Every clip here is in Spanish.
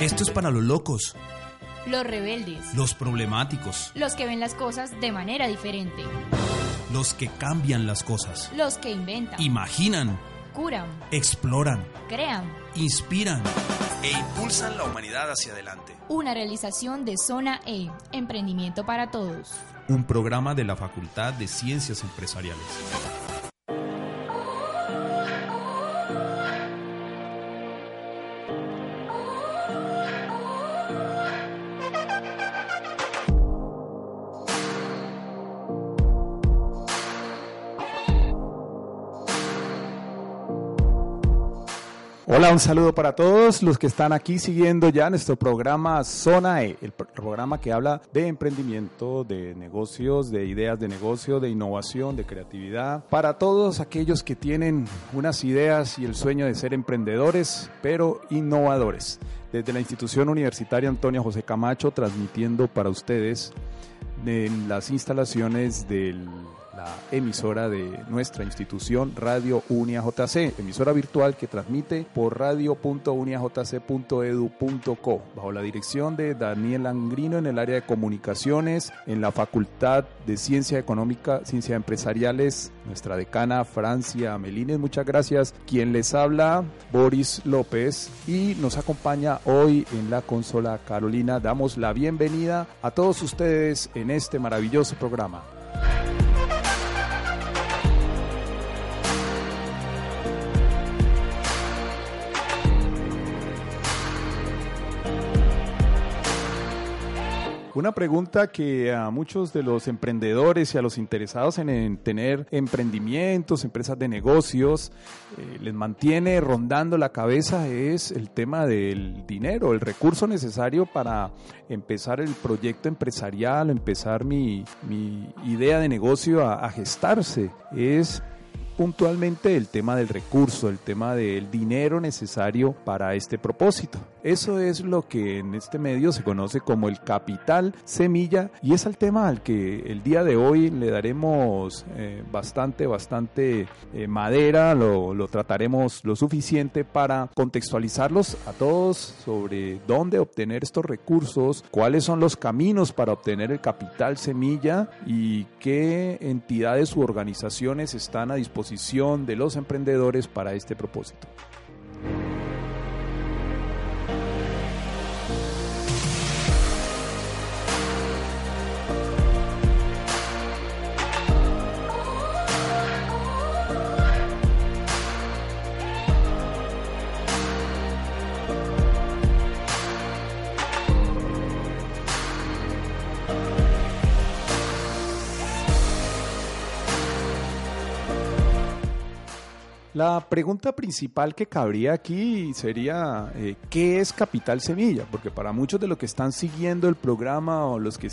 Esto es para los locos, Los rebeldes. los problemáticos, Los que ven las cosas de manera diferente. los que cambian las cosas, Los que inventan. imaginan, Curan. exploran, Crean. inspiran e impulsan la humanidad hacia adelante. Una realización de Zona E. Emprendimiento para todos. Un programa de la Facultad de Ciencias Empresariales. Hola, un saludo para todos los que están aquí siguiendo ya nuestro programa Zona E, el pro- programa que habla de emprendimiento, de negocios, de ideas de negocio, de innovación, de creatividad, para todos aquellos que tienen unas ideas y el sueño de ser emprendedores, pero innovadores. Desde la institución universitaria Antonio José Camacho, transmitiendo para ustedes en las instalaciones de la emisora de nuestra institución Radio Unia JC, emisora virtual que transmite por radio.uniajc.edu.co, bajo la dirección de Daniel Angrino en el área de comunicaciones, en la Facultad de Ciencia Económica, Ciencia Empresariales, nuestra decana Francia Melines, muchas gracias. Quien les habla, Boris López, y nos acompaña hoy en la consola Carolina. Damos la bienvenida a todos ustedes en este maravilloso programa. Una pregunta que a muchos de los emprendedores y a los interesados en, en tener emprendimientos, empresas de negocios, eh, les mantiene rondando la cabeza es el tema del dinero, el recurso necesario para empezar el proyecto empresarial, empezar mi, mi idea de negocio a, a gestarse. Es puntualmente el tema del recurso, el tema del dinero necesario para este propósito. Eso es lo que en este medio se conoce como el capital semilla y es el tema al que el día de hoy le daremos eh, bastante, bastante eh, madera, lo, lo trataremos lo suficiente para contextualizarlos a todos sobre dónde obtener estos recursos, cuáles son los caminos para obtener el capital semilla y qué entidades u organizaciones están a disposición de los emprendedores para este propósito. La pregunta principal que cabría aquí sería, eh, ¿qué es Capital Semilla? Porque para muchos de los que están siguiendo el programa o los que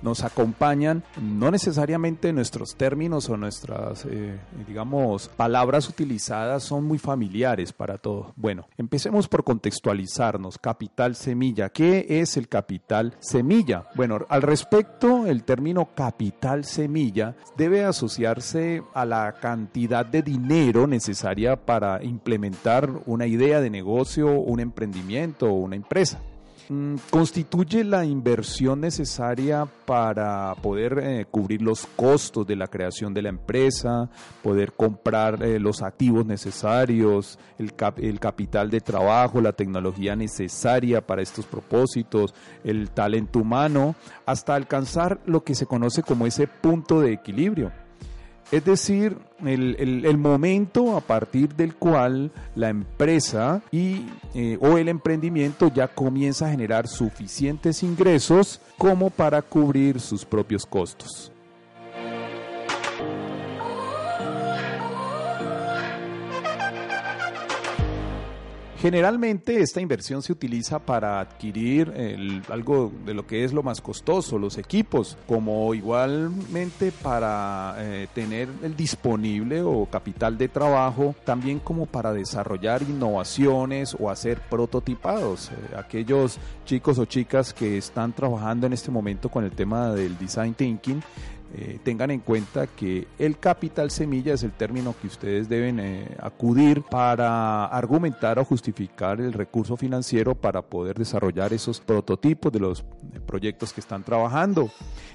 nos acompañan, no necesariamente nuestros términos o nuestras, eh, digamos, palabras utilizadas son muy familiares para todos. Bueno, empecemos por contextualizarnos. Capital Semilla, ¿qué es el Capital Semilla? Bueno, al respecto, el término Capital Semilla debe asociarse a la cantidad de dinero necesaria para implementar una idea de negocio, un emprendimiento o una empresa. Mm, Constituye la inversión necesaria para poder eh, cubrir los costos de la creación de la empresa, poder comprar eh, los activos necesarios, el, cap- el capital de trabajo, la tecnología necesaria para estos propósitos, el talento humano, hasta alcanzar lo que se conoce como ese punto de equilibrio. Es decir, el, el- momento a partir del cual la empresa y, eh, o el emprendimiento ya comienza a generar suficientes ingresos como para cubrir sus propios costos. Generalmente esta inversión se utiliza para adquirir algo de lo que es lo más costoso, los equipos, como igualmente para eh, tener el disponible o capital de trabajo, también como para desarrollar innovaciones o hacer prototipados. Eh, aquellos chicos o chicas que están trabajando en este momento con el tema del design thinking eh, tengan en cuenta que el capital semilla es el término que ustedes deben eh, acudir para argumentar o justificar el recurso financiero para poder desarrollar esos prototipos de los eh, proyectos que están trabajando.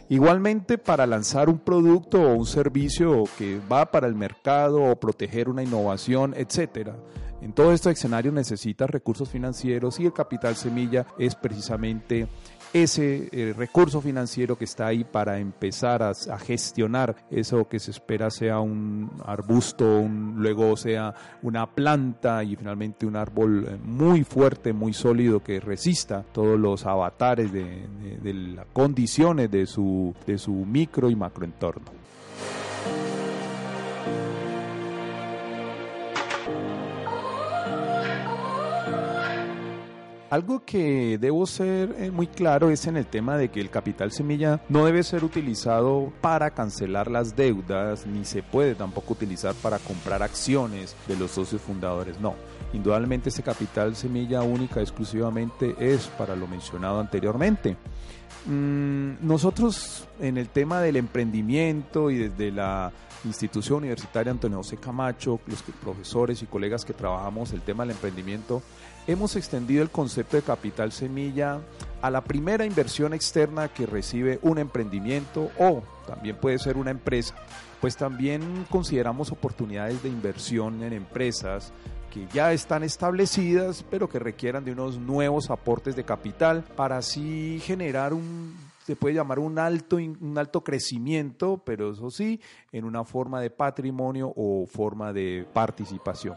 Igualmente para lanzar un producto o un servicio que va para el mercado o proteger una innovación, etcétera. En todo este escenario necesita recursos financieros y el capital semilla es precisamente ese eh, recurso financiero que está ahí para empezar a, gestionar eso que se espera sea un arbusto, luego sea una planta y finalmente un árbol eh, muy fuerte, muy sólido que resista todos los avatares de, las condiciones de su, de su micro y macroentorno. Algo que debo ser eh, muy claro es en el tema de que el capital semilla no debe ser utilizado para cancelar las deudas, ni se puede tampoco utilizar para comprar acciones de los socios fundadores, no. Indudablemente ese capital semilla única exclusivamente es para lo mencionado anteriormente. Mm, nosotros en el tema del emprendimiento y desde la institución universitaria Antonio José Camacho, los profesores y colegas que trabajamos el tema del emprendimiento, hemos extendido el concepto de capital semilla a la primera inversión externa que recibe un emprendimiento o también puede ser una empresa, pues también consideramos oportunidades de inversión en empresas que ya están establecidas, pero que requieran de unos nuevos aportes de capital para así generar un se puede llamar un alto, un alto crecimiento, pero eso sí, en una forma de patrimonio o forma de participación.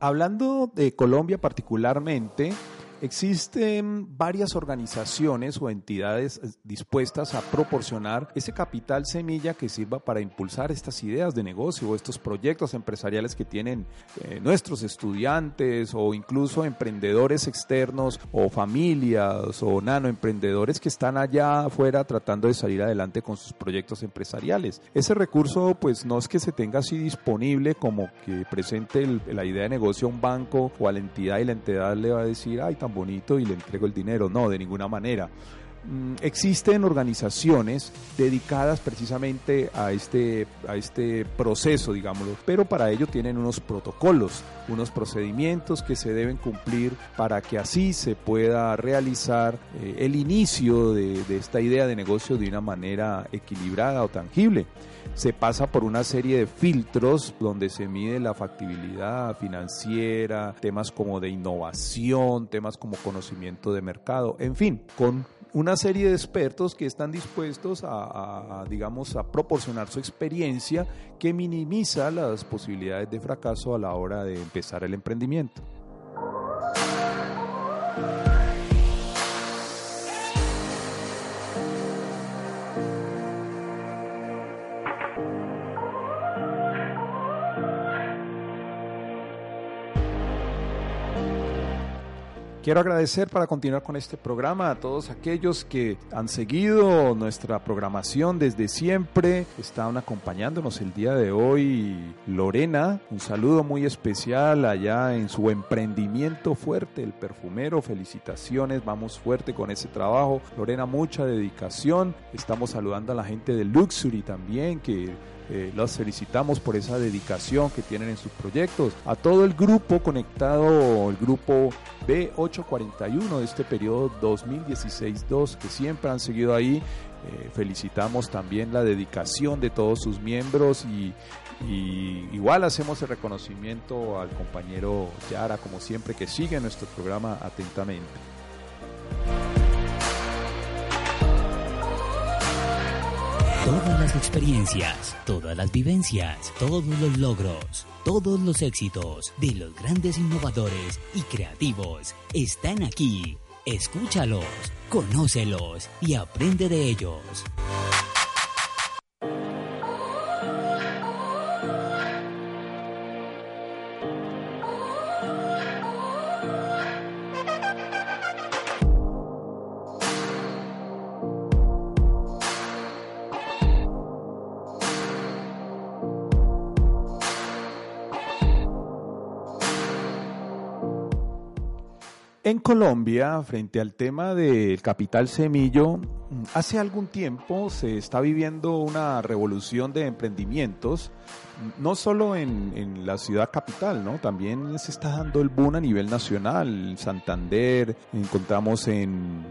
Hablando de Colombia particularmente, Existen varias organizaciones o entidades eh, dispuestas a proporcionar ese capital semilla que sirva para impulsar estas ideas de negocio o estos proyectos empresariales que tienen eh, nuestros estudiantes o incluso emprendedores externos o familias o nanoemprendedores que están allá afuera tratando de salir adelante con sus proyectos empresariales. Ese recurso pues no es que se tenga así disponible como que presente la idea de negocio a un banco o a la entidad y la entidad le va a decir, ay, bonito y le entrego el dinero. No, de ninguna manera. Mm, existen organizaciones dedicadas precisamente a este, a este proceso, digámoslo, pero para ello tienen unos protocolos, unos procedimientos que se deben cumplir para que así se pueda realizar eh, el inicio de, de esta idea de negocio de una manera equilibrada o tangible se pasa por una serie de filtros donde se mide la factibilidad financiera, temas como de innovación, temas como conocimiento de mercado, en fin, con una serie de expertos que están dispuestos a, digamos, a proporcionar su experiencia que minimiza las posibilidades de fracaso a la hora de empezar el emprendimiento. Quiero agradecer para continuar con este programa a todos aquellos que han seguido nuestra programación desde siempre. Están acompañándonos el día de hoy Lorena. Un saludo muy especial allá en su emprendimiento fuerte, el perfumero. Felicitaciones, vamos fuerte con ese trabajo. Lorena, mucha dedicación. Estamos saludando a la gente de Luxury también que eh, los felicitamos por esa dedicación que tienen en sus proyectos. A todo el grupo conectado, el grupo B841 de este periodo 2016-2, que siempre han seguido ahí. Eh, felicitamos también la dedicación de todos sus miembros y igual hacemos el reconocimiento al compañero Yara, como siempre, que sigue nuestro programa atentamente. Todas las experiencias, todas las vivencias, todos los logros, todos los éxitos de los grandes innovadores y creativos están aquí. Escúchalos, conócelos y aprende de ellos. En Colombia, frente al tema del capital semillo, hace algún tiempo se está viviendo una revolución de emprendimientos, no solo en, la ciudad capital, ¿no? También se está dando el boom a nivel nacional. Santander, encontramos en,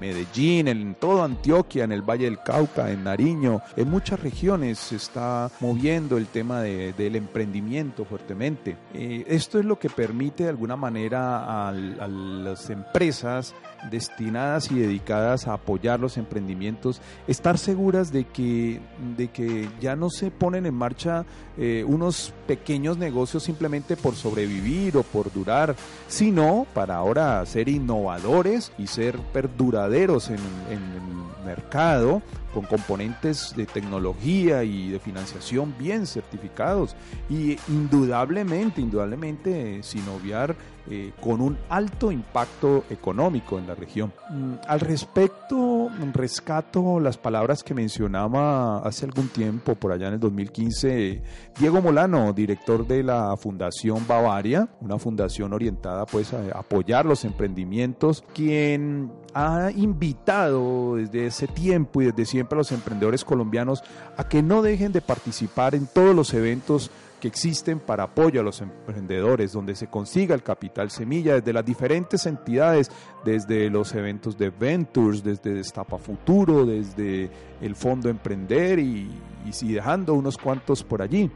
Medellín, en toda Antioquia, en el Valle del Cauca, en Nariño, en muchas regiones se está moviendo el tema del emprendimiento fuertemente. Eh, esto es lo que permite de alguna manera a las empresas destinadas y dedicadas a apoyar los emprendimientos, estar seguras de que, de que ya no se ponen en marcha eh, unos pequeños negocios simplemente por sobrevivir o por durar, sino para ahora ser innovadores y ser perduraderos en, en el mercado con componentes de tecnología y de financiación bien certificados y indudablemente, indudablemente sin obviar eh, con un alto impacto económico en la región. Mm, al respecto, rescato las palabras que mencionaba hace algún tiempo, por allá en el 2015, Diego Molano, director de la Fundación Bavaria, una fundación orientada pues a apoyar los emprendimientos, quien ha invitado desde ese tiempo y desde siempre a los emprendedores colombianos a que no dejen de participar en todos los eventos que existen para apoyo a los emprendedores, donde se consiga el capital semilla desde las diferentes entidades, desde los eventos de Ventures, desde Destapa Futuro, desde el Fondo Emprender y, y dejando unos cuantos por allí.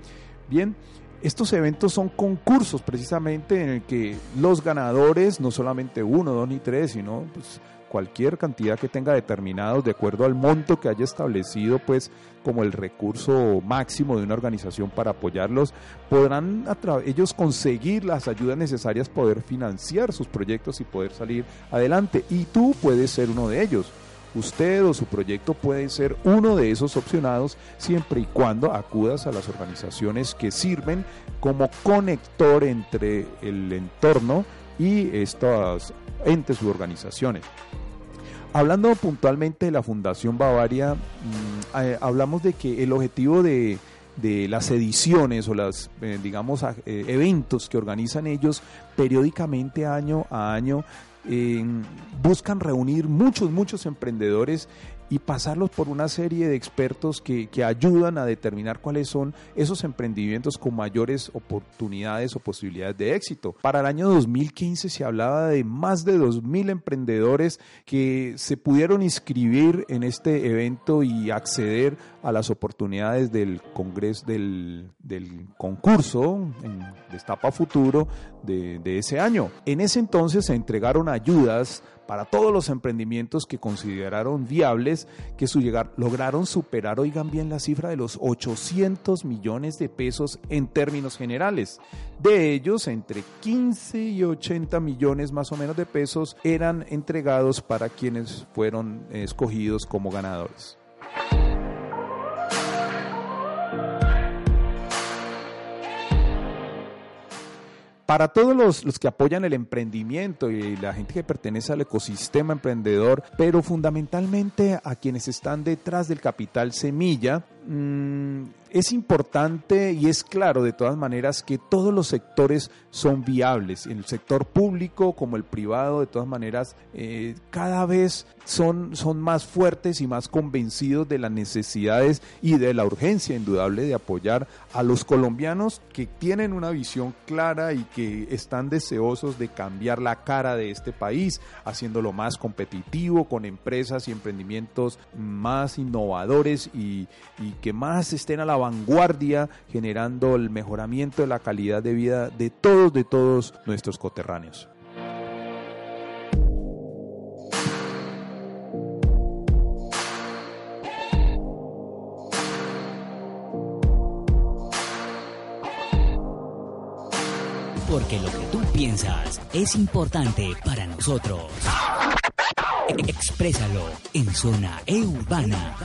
Bien, estos eventos son concursos precisamente en el que los ganadores, no solamente uno, dos ni tres, sino pues, cualquier cantidad que tenga determinados de acuerdo al monto que haya establecido pues como el recurso máximo de una organización para apoyarlos, podrán ellos conseguir las ayudas necesarias poder financiar sus proyectos y poder salir adelante. Y tú puedes ser uno de ellos. Usted o su proyecto puede ser uno de esos opcionados siempre y cuando acudas a las organizaciones que sirven como conector entre el entorno y estas entes u organizaciones. Hablando puntualmente de la Fundación Bavaria, mm, eh, hablamos de que el objetivo de, las ediciones o las, eh, digamos, eh, eventos que organizan ellos periódicamente año a año buscan reunir muchos, muchos emprendedores y pasarlos por una serie de expertos que, que, ayudan a determinar cuáles son esos emprendimientos con mayores oportunidades o posibilidades de éxito. Para el año 2015 se hablaba de más de 2.000 emprendedores que se pudieron inscribir en este evento y acceder a las oportunidades del congreso, del, del concurso en Destapa Futuro de, de ese año. En ese entonces se entregaron ayudas para todos los emprendimientos que consideraron viables, que su llegar, lograron superar, oigan bien la cifra de los 800 millones de pesos en términos generales. De ellos, entre 15 y 80 millones más o menos de pesos eran entregados para quienes fueron escogidos como ganadores. Para todos los, que apoyan el emprendimiento y la gente que pertenece al ecosistema emprendedor, pero fundamentalmente a quienes están detrás del capital semilla, mm, es importante y es claro de todas maneras que todos los sectores son viables, en el sector público como el privado, de todas maneras, eh, cada vez son, son más fuertes y más convencidos de las necesidades y de la urgencia indudable de apoyar a los colombianos que tienen una visión clara y que están deseosos de cambiar la cara de este país, haciéndolo más competitivo con empresas y emprendimientos más innovadores y, y que más estén a la vanguardia, generando el mejoramiento de la calidad de vida de todos, de todos nuestros coterráneos. Porque lo que tú piensas es importante para nosotros. Exprésalo en Zona E Urbana.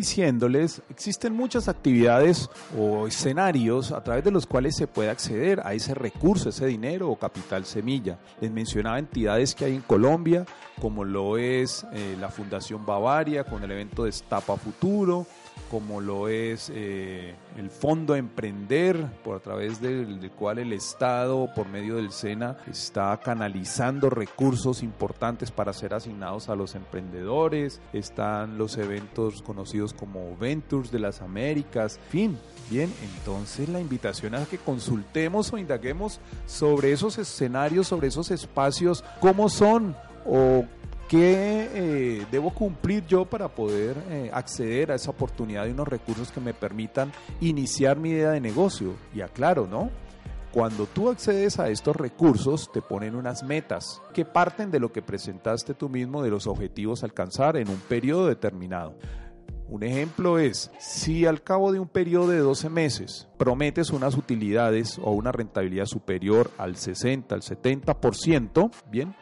Diciéndoles, existen muchas actividades o escenarios a través de los cuales se puede acceder a ese recurso, ese dinero o capital semilla. Les mencionaba entidades que hay en Colombia, como lo es eh, la Fundación Bavaria con el evento de Estapa Futuro, como lo es eh, el Fondo Emprender, por a través del, del, cual el Estado, por medio del SENA, está canalizando recursos importantes para ser asignados a los emprendedores. Están los eventos conocidos como Ventures de las Américas. Fin, bien, entonces la invitación es que consultemos o indaguemos sobre esos escenarios, sobre esos espacios, cómo son o ¿Qué eh, debo cumplir yo para poder eh, acceder a esa oportunidad de unos recursos que me permitan iniciar mi idea de negocio? Y aclaro, ¿no? Cuando tú accedes a estos recursos, te ponen unas metas que parten de lo que presentaste tú mismo, de los objetivos a alcanzar en un periodo determinado. Un ejemplo es, si al cabo de un periodo de 12 meses prometes unas utilidades o una rentabilidad superior al 60, al 70%, bien,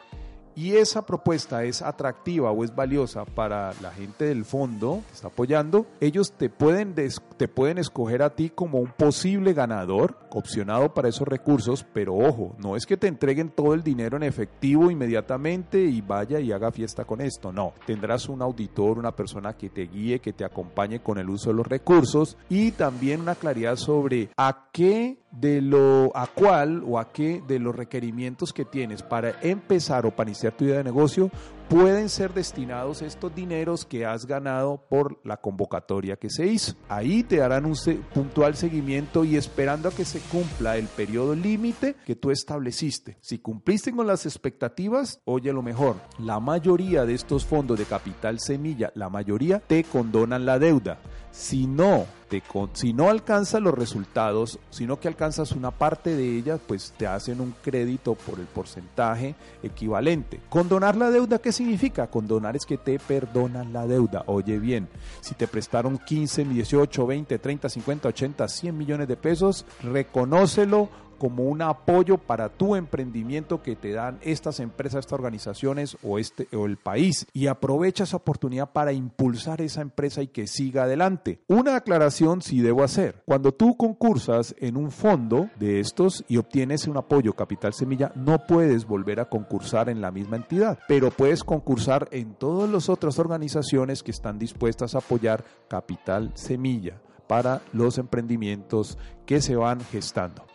y esa propuesta es atractiva o es valiosa para la gente del fondo que está apoyando, ellos te pueden, te pueden escoger a ti como un posible ganador opcionado para esos recursos, pero ojo, no es que te entreguen todo el dinero en efectivo inmediatamente y vaya y haga fiesta con esto, no, tendrás un auditor, una persona que te guíe, que te acompañe con el uso de los recursos y también una claridad sobre a qué de lo a cuál o a qué de los requerimientos que tienes para empezar o para iniciar tu idea de negocio pueden ser destinados estos dineros que has ganado por la convocatoria que se hizo. Ahí te darán un puntual seguimiento y esperando a que se cumpla el periodo límite que tú estableciste. Si cumpliste con las expectativas, oye lo mejor, la mayoría de estos fondos de capital semilla, la mayoría te condonan la deuda. Si no, te, si no alcanzas los resultados, sino que alcanzas una parte de ellas, pues te hacen un crédito por el porcentaje equivalente. Condonar la deuda, ¿qué significa? Condonar es que te perdonan la deuda. Oye bien, si te prestaron 15, 18, 20, 30, 50, 80, 100 millones de pesos, reconócelo como un apoyo para tu emprendimiento que te dan estas empresas, estas organizaciones o, este, o el país. Y aprovecha esa oportunidad para impulsar esa empresa y que siga adelante. Una aclaración si debo hacer. Cuando tú concursas en un fondo de estos y obtienes un apoyo Capital Semilla, no puedes volver a concursar en la misma entidad, pero puedes concursar en todas las otras organizaciones que están dispuestas a apoyar Capital Semilla para los emprendimientos que se van gestando.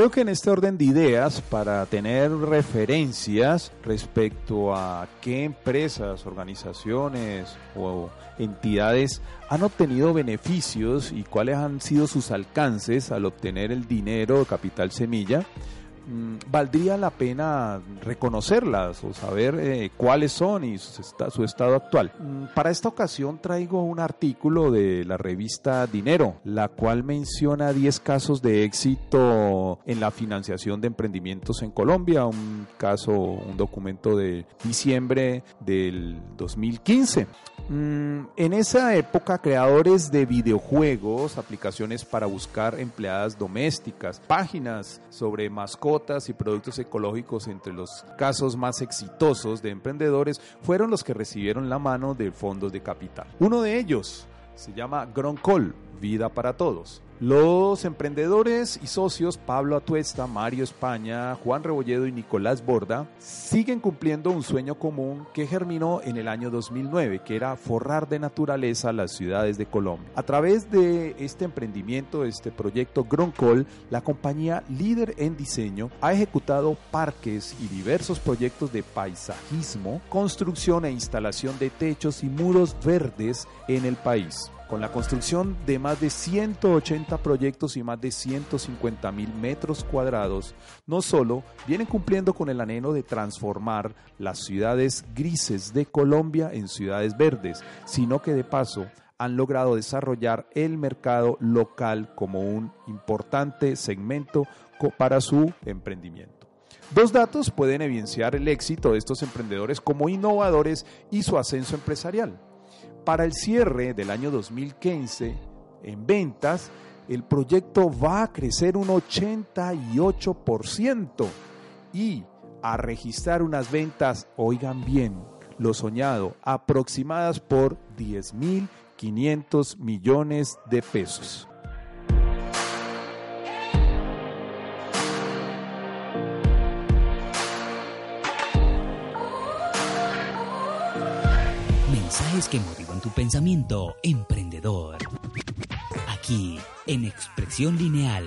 Creo que en este orden de ideas, para tener referencias respecto a qué empresas, organizaciones o entidades han obtenido beneficios y cuáles han sido sus alcances al obtener el dinero de capital semilla, valdría la pena reconocerlas o saber eh, cuáles son y su, su, estado actual. Mm, para esta ocasión traigo un artículo de la revista Dinero, la cual menciona 10 casos de éxito en la financiación de emprendimientos en Colombia, un caso, un documento de diciembre del 2015. Mm, en esa época, creadores de videojuegos, aplicaciones para buscar empleadas domésticas, páginas sobre mascotas y productos ecológicos entre los casos más exitosos de emprendedores fueron los que recibieron la mano de fondos de capital. Uno de ellos se llama Groncol, Vida para Todos Los emprendedores y socios Pablo Atuesta, Mario España, Juan Rebolledo y Nicolás Borda siguen cumpliendo un sueño común que germinó en el año 2009, que era forrar de naturaleza las ciudades de Colombia. A través de este emprendimiento, este proyecto Groncol, la compañía líder en diseño ha ejecutado parques y diversos proyectos de paisajismo, construcción e instalación de techos y muros verdes en el país con la construcción de más de 180 proyectos y más de 150 mil metros cuadrados, no solo vienen cumpliendo con el anhelo de transformar las ciudades grises de Colombia en ciudades verdes, sino que de paso han logrado desarrollar el mercado local como un importante segmento para su emprendimiento. Dos datos pueden evidenciar el éxito de estos emprendedores como innovadores y su ascenso empresarial. Para el cierre del año 2015, en ventas, el proyecto va a crecer un 88% y a registrar unas ventas, oigan bien, lo soñado, aproximadas por 10.500 millones de pesos. Que motivan tu pensamiento emprendedor. Aquí, en Expresión Lineal.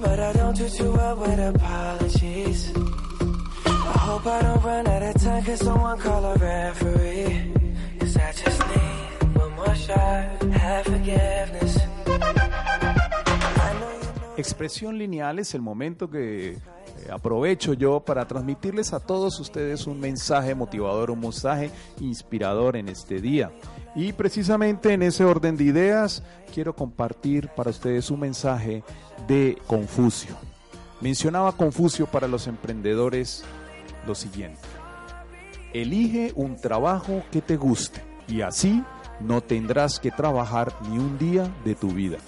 but I don't do. Hope I don't run out of time. Cause someone call a referee. Cause I just need one more shot. Have forgiveness. Expresión lineal es el momento que eh, aprovecho yo para transmitirles a todos ustedes un mensaje motivador, un mensaje inspirador en este día. Y precisamente en ese orden de ideas quiero compartir para ustedes un mensaje de Confucio. Mencionaba Confucio para los emprendedores lo siguiente. Elige un trabajo que te guste y así no tendrás que trabajar ni un día de tu vida.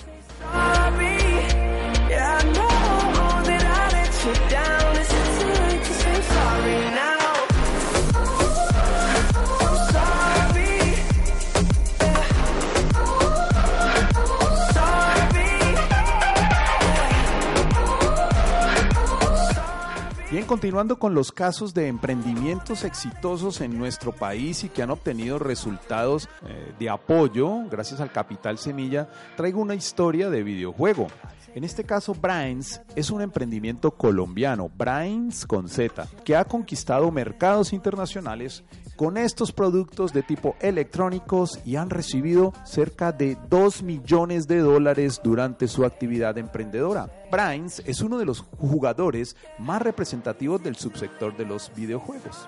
Continuando con los casos de emprendimientos exitosos en nuestro país y que han obtenido resultados eh, de apoyo gracias al Capital Semilla, traigo una historia de videojuego. En este caso, Brains es un emprendimiento colombiano, Brains con Z, que ha conquistado mercados internacionales con estos productos de tipo electrónicos y han recibido cerca de 2 millones de dólares durante su actividad emprendedora. Brains es uno de los jugadores más representativos del subsector de los videojuegos.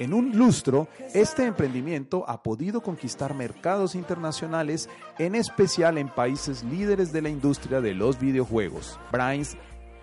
En un lustro, este emprendimiento ha podido conquistar mercados internacionales, en especial en países líderes de la industria de los videojuegos. Brains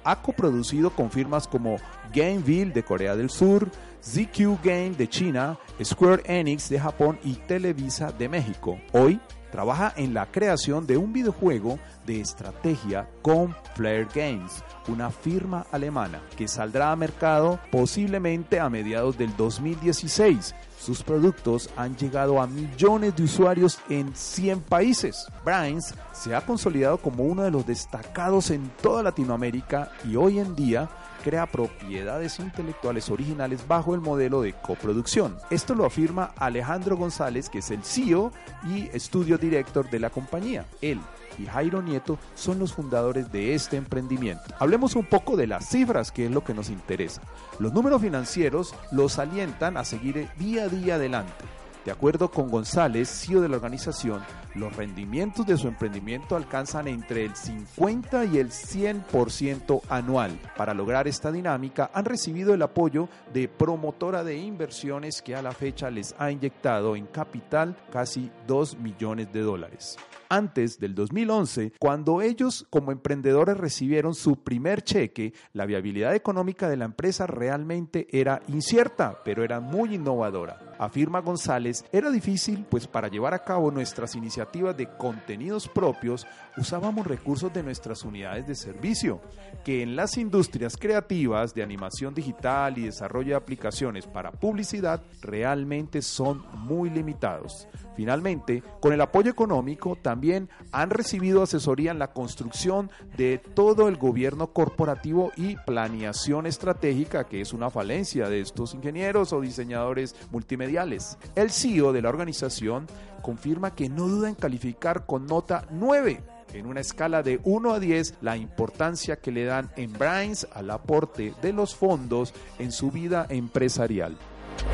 ha coproducido con firmas como Gameville de Corea del Sur, ZQ Game de China, Square Enix de Japón y Televisa de México. Hoy trabaja en la creación de un videojuego de estrategia con Flare Games, una firma alemana que saldrá a mercado posiblemente a mediados del 2016. Sus productos han llegado a millones de usuarios en 100 países. Brains se ha consolidado como uno de los destacados en toda Latinoamérica y hoy en día crea propiedades intelectuales originales bajo el modelo de coproducción. Esto lo afirma Alejandro González, que es el CEO y estudio director de la compañía. Él y Jairo Nieto son los fundadores de este emprendimiento. Hablemos un poco de las cifras, que es lo que nos interesa. Los números financieros los alientan a seguir día a día adelante. De acuerdo con González, CEO de la organización, los rendimientos de su emprendimiento alcanzan entre el 50 y el 100% anual. Para lograr esta dinámica han recibido el apoyo de promotora de inversiones que a la fecha les ha inyectado en capital casi 2 millones de dólares antes del 2011, cuando ellos como emprendedores recibieron su primer cheque, la viabilidad económica de la empresa realmente era incierta, pero era muy innovadora. Afirma González, era difícil, pues para llevar a cabo nuestras iniciativas de contenidos propios usábamos recursos de nuestras unidades de servicio, que en las industrias creativas de animación digital y desarrollo de aplicaciones para publicidad realmente son muy limitados. Finalmente, con el apoyo económico también han recibido asesoría en la construcción de todo el gobierno corporativo y planeación estratégica, que es una falencia de estos ingenieros o diseñadores multimediales. El CEO de la organización confirma que no duda en calificar con nota 9 en una escala de 1 a 10 la importancia que le dan en Brains al aporte de los fondos en su vida empresarial.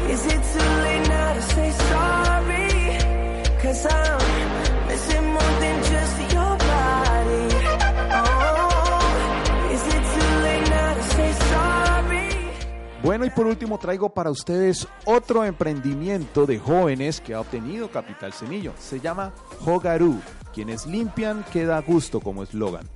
Is? Bueno, y por último traigo para ustedes otro emprendimiento de jóvenes que ha obtenido Capital Semillo. Se llama Hogaru. Quienes limpian queda a gusto como eslogan.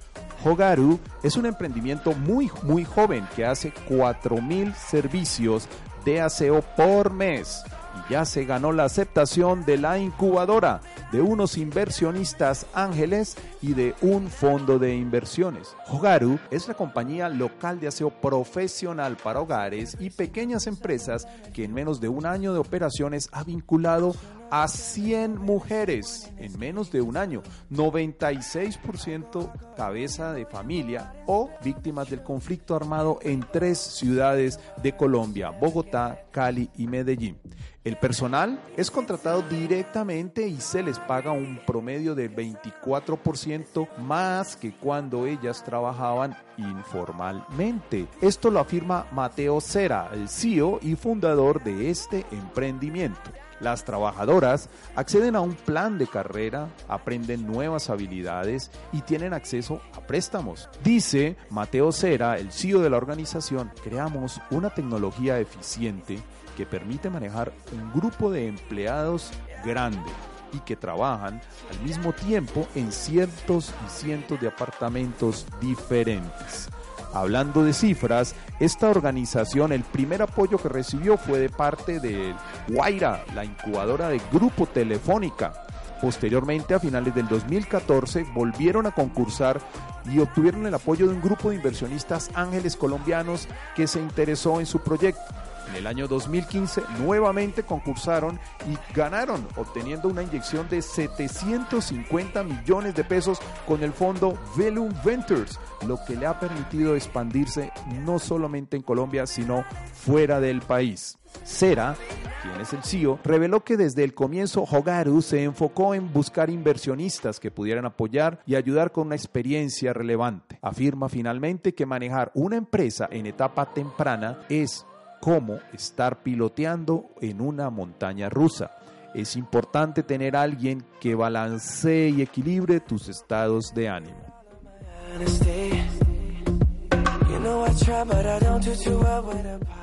Hogaru es un emprendimiento muy, muy joven que hace 4.000 servicios de aseo por mes y ya se ganó la aceptación de la incubadora, de unos inversionistas ángeles y de un fondo de inversiones. Hogaru es la compañía local de aseo profesional para hogares y pequeñas empresas que en menos de un año de operaciones ha vinculado a 100 mujeres en menos de un año, 96% cabeza de familia o víctimas del conflicto armado en tres ciudades de Colombia, Bogotá, Cali y Medellín. El personal es contratado directamente y se les paga un promedio de 24% más que cuando ellas trabajaban informalmente. Esto lo afirma Mateo Cera, el CEO y fundador de este emprendimiento. Las trabajadoras acceden a un plan de carrera, aprenden nuevas habilidades y tienen acceso a préstamos. Dice Mateo Cera, el CEO de la organización, creamos una tecnología eficiente que permite manejar un grupo de empleados grande y que trabajan al mismo tiempo en cientos y cientos de apartamentos diferentes. Hablando de cifras, esta organización, el primer apoyo que recibió fue de parte de Guaira, la incubadora de Grupo Telefónica. Posteriormente, a finales del 2014, volvieron a concursar y obtuvieron el apoyo de un grupo de inversionistas ángeles colombianos que se interesó en su proyecto. En el año 2015 nuevamente concursaron y ganaron, obteniendo una inyección de 750 millones de pesos con el fondo Velum Ventures, lo que le ha permitido expandirse no solamente en Colombia, sino fuera del país. Cera, quien es el CEO, reveló que desde el comienzo Hogaru se enfocó en buscar inversionistas que pudieran apoyar y ayudar con una experiencia relevante. Afirma finalmente que manejar una empresa en etapa temprana es como estar piloteando en una montaña rusa. Es importante tener a alguien que balancee y equilibre tus estados de ánimo.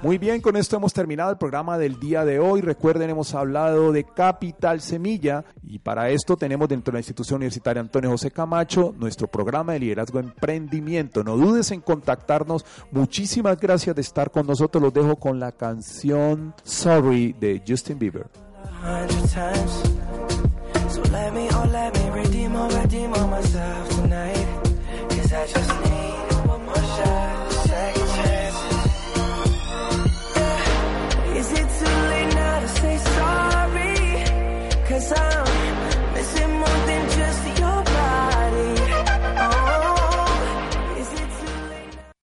Muy bien, con esto hemos terminado el programa del día de hoy. Recuerden, hemos hablado de Capital Semilla y para esto tenemos dentro de la institución universitaria Antonio José Camacho nuestro programa de liderazgo emprendimiento. No dudes en contactarnos. Muchísimas gracias de estar con nosotros. Los dejo con la canción Sorry de Justin Bieber. I just